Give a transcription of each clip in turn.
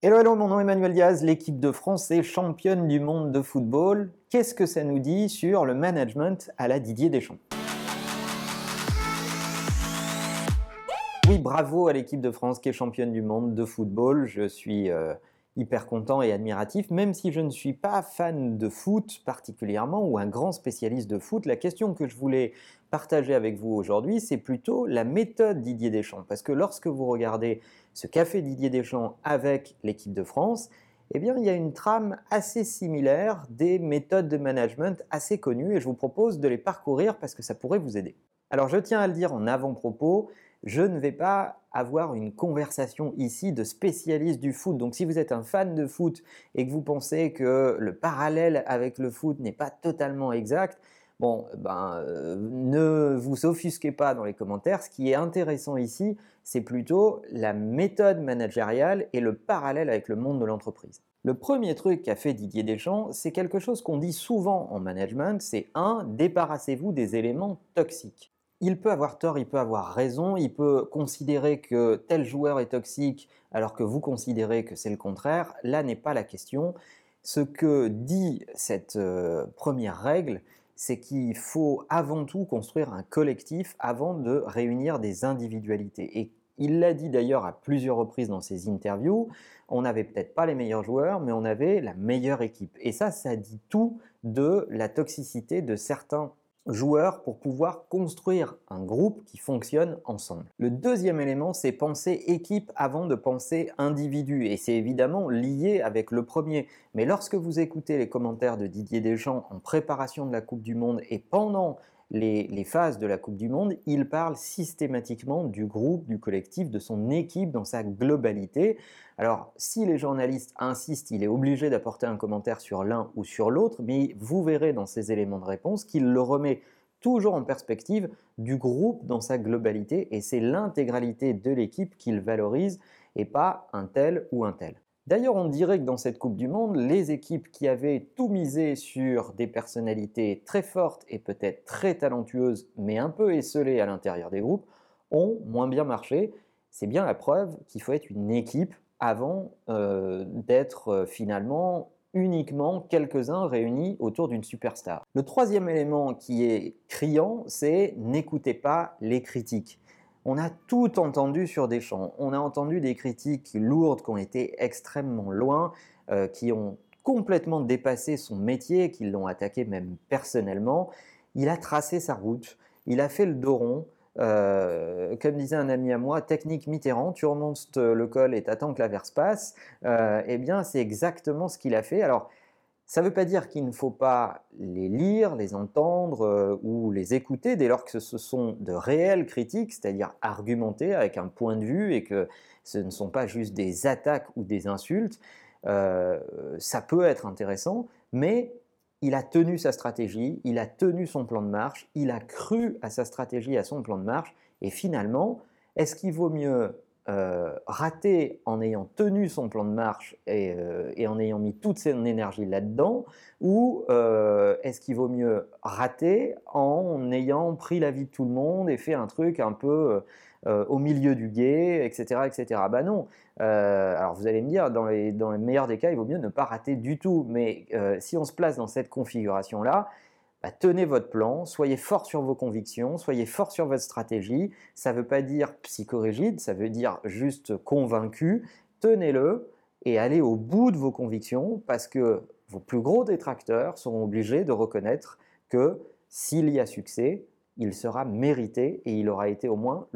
Hello, hello, mon nom est Emmanuel Diaz, l'équipe de France est championne du monde de football. Qu'est-ce que ça nous dit sur le management à la Didier Deschamps? Oui, bravo à l'équipe de France qui est championne du monde de football. Je suis euh, hyper content et admiratif, même si je ne suis pas fan de foot particulièrement ou un grand spécialiste de foot. La question que je voulais partager avec vous aujourd'hui, c'est plutôt la méthode Didier Deschamps. Parce que lorsque vous regardez ce fait Didier Deschamps avec l'équipe de France, eh bien, il y a une trame assez similaire des méthodes de management assez connues et je vous propose de les parcourir parce que ça pourrait vous aider. Alors, je tiens à le dire en avant-propos, je ne vais pas avoir une conversation ici de spécialistes du foot. Donc si vous êtes un fan de foot et que vous pensez que le parallèle avec le foot n'est pas totalement exact, ben, euh, ne vous offusquez pas dans les commentaires. Ce qui est intéressant ici, c'est plutôt la méthode managériale et le parallèle avec le monde de l'entreprise. Le premier truc qu'a fait Didier Deschamps, c'est quelque chose qu'on dit souvent en management, c'est un, débarrassez-vous des éléments toxiques il peut avoir tort, il peut avoir raison, il peut considérer que tel joueur est toxique alors que vous considérez que c'est le contraire. Là n'est pas la question. Ce que dit cette euh, première règle, c'est qu'il faut avant tout construire un collectif avant de réunir des individualités. Et il l'a dit d'ailleurs à plusieurs reprises dans ses interviews, on n'avait peut-être pas les meilleurs joueurs, mais on avait la meilleure équipe. Et ça, ça dit tout de la toxicité de certains joueurs pour pouvoir construire un groupe qui fonctionne ensemble. Le deuxième élément, c'est penser équipe avant de penser individu. Et c'est évidemment lié avec le premier. Mais lorsque vous écoutez les commentaires de Didier Deschamps en préparation de la Coupe du Monde et pendant les, phases de la Coupe du Monde, il parle systématiquement du groupe, du collectif, de son équipe dans sa globalité. Alors, si les journalistes insistent, il est obligé d'apporter un commentaire sur l'un ou sur l'autre, mais vous verrez dans ses éléments de réponse qu'il le remet toujours en perspective du groupe dans sa globalité, et c'est l'intégralité de l'équipe qu'il valorise et pas un tel ou un tel. D'ailleurs, on dirait que dans cette Coupe du Monde, les équipes qui avaient tout misé sur des personnalités très fortes et peut-être très talentueuses, mais un peu esselées à l'intérieur des groupes, ont moins bien marché. C'est bien la preuve qu'il faut être une équipe avant euh, d'être euh, finalement uniquement quelques-uns réunis autour d'une superstar. Le troisième élément qui est criant, c'est n'écoutez pas les critiques. On a tout entendu sur Deschamps. On a entendu des critiques lourdes qui ont été extrêmement loin, euh, qui ont complètement dépassé son métier, qui l'ont attaqué même personnellement. Il a tracé sa route, il a fait le dos rond. Euh, comme disait un ami à moi, technique Mitterrand, tu remontes le col et t'attends que la verse passe. Euh, eh bien, c'est exactement ce qu'il a fait. Alors, ça ne veut pas dire qu'il ne faut pas les lire, les entendre euh, ou les écouter dès lors que ce sont de réelles critiques, c'est-à-dire argumentées avec un point de vue et que ce ne sont pas juste des attaques ou des insultes. Euh, ça peut être intéressant, mais il a tenu sa stratégie, il a tenu son plan de marche, il a cru à sa stratégie, à son plan de marche, et finalement, est-ce qu'il vaut mieux euh, raté en ayant tenu son plan de marche et, euh, en ayant mis toute son énergie là-dedans ou euh, est-ce qu'il vaut mieux rater en ayant pris la vie de tout le monde et fait un truc un peu au milieu du guet, etc. etc. Bah non. alors vous allez me dire, dans les, dans les meilleurs des cas, il vaut mieux ne pas rater du tout. Mais si on se place dans cette configuration-là, bah, tenez votre plan, soyez fort sur vos convictions, soyez fort sur votre stratégie. Ça ne veut pas dire psychorigide, ça veut dire juste convaincu. Tenez-le et allez au bout de vos convictions parce que vos plus gros détracteurs seront obligés de reconnaître que s'il y a succès, il sera mérité et il aura été au moins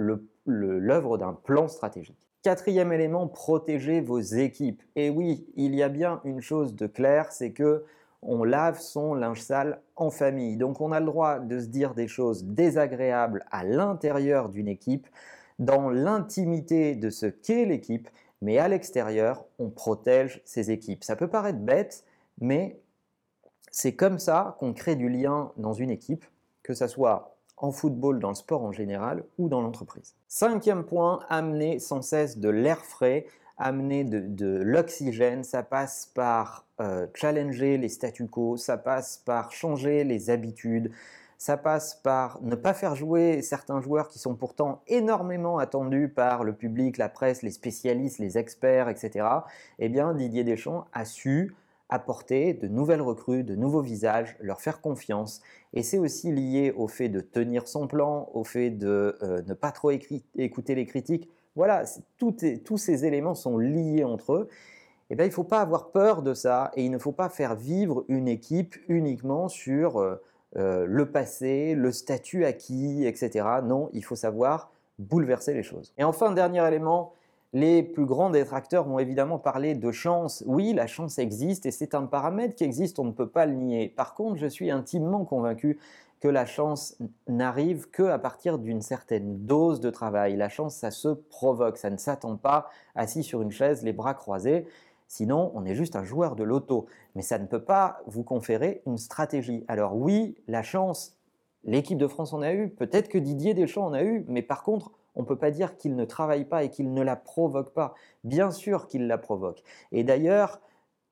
l'œuvre d'un plan stratégique. Quatrième élément, protégez vos équipes. Et oui, il y a bien une chose de claire, c'est que on lave son linge sale en famille. Donc on a le droit de se dire des choses désagréables à l'intérieur d'une équipe, dans l'intimité de ce qu'est l'équipe, mais à l'extérieur, on protège ses équipes. Ça peut paraître bête, mais c'est comme ça qu'on crée du lien dans une équipe, que ce soit en football, dans le sport en général ou dans l'entreprise. Cinquième point, amener sans cesse de l'air frais amener de, l'oxygène, ça passe par euh, challenger les statu quo, ça passe par changer les habitudes, ça passe par ne pas faire jouer certains joueurs qui sont pourtant énormément attendus par le public, la presse, les spécialistes, les experts, etc. Eh bien, Didier Deschamps a su apporter de nouvelles recrues, de nouveaux visages, leur faire confiance. Et c'est aussi lié au fait de tenir son plan, au fait de euh, ne pas trop écouter les critiques. Voilà, tous ces éléments sont liés entre eux. Eh bien, il ne faut pas avoir peur de ça et il ne faut pas faire vivre une équipe uniquement sur euh, euh, le passé, le statut acquis, etc. Non, il faut savoir bouleverser les choses. Et enfin, dernier élément, les plus grands détracteurs vont évidemment parler de chance. Oui, la chance existe et c'est un paramètre qui existe, on ne peut pas le nier. Par contre, je suis intimement convaincu que la chance n'arrive qu'à partir d'une certaine dose de travail. La chance, ça se provoque, ça ne s'attend pas assis sur une chaise, les bras croisés. Sinon, on est juste un joueur de loto. Mais ça ne peut pas vous conférer une stratégie. Alors oui, la chance, l'équipe de France en a eu, peut-être que Didier Deschamps en a eu, mais par contre, on ne peut pas dire qu'il ne travaille pas et qu'il ne la provoque pas. Bien sûr qu'il la provoque. Et d'ailleurs,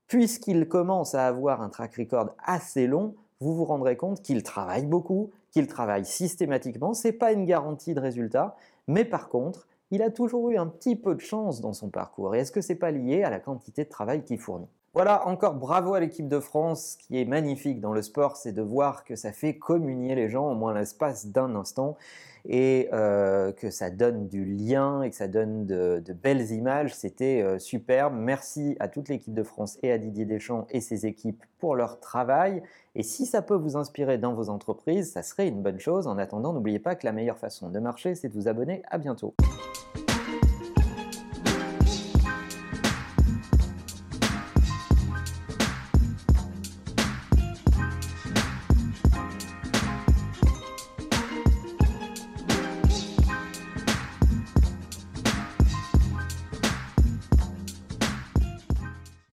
puisqu'il commence à avoir un track record assez long, vous vous rendrez compte qu'il travaille beaucoup, qu'il travaille systématiquement. Ce n'est pas une garantie de résultat, mais par contre, il a toujours eu un petit peu de chance dans son parcours. Et est-ce que ce n'est pas lié à la quantité de travail qu'il fournit? Voilà, encore bravo à l'équipe de France. Ce qui est magnifique dans le sport, c'est de voir que ça fait communier les gens au moins l'espace d'un instant et euh, que ça donne du lien et que ça donne de, belles images. C'était euh, superbe. Merci à toute l'équipe de France et à Didier Deschamps et ses équipes pour leur travail. Et si ça peut vous inspirer dans vos entreprises, ça serait une bonne chose. En attendant, n'oubliez pas que la meilleure façon de marcher, c'est de vous abonner. À bientôt.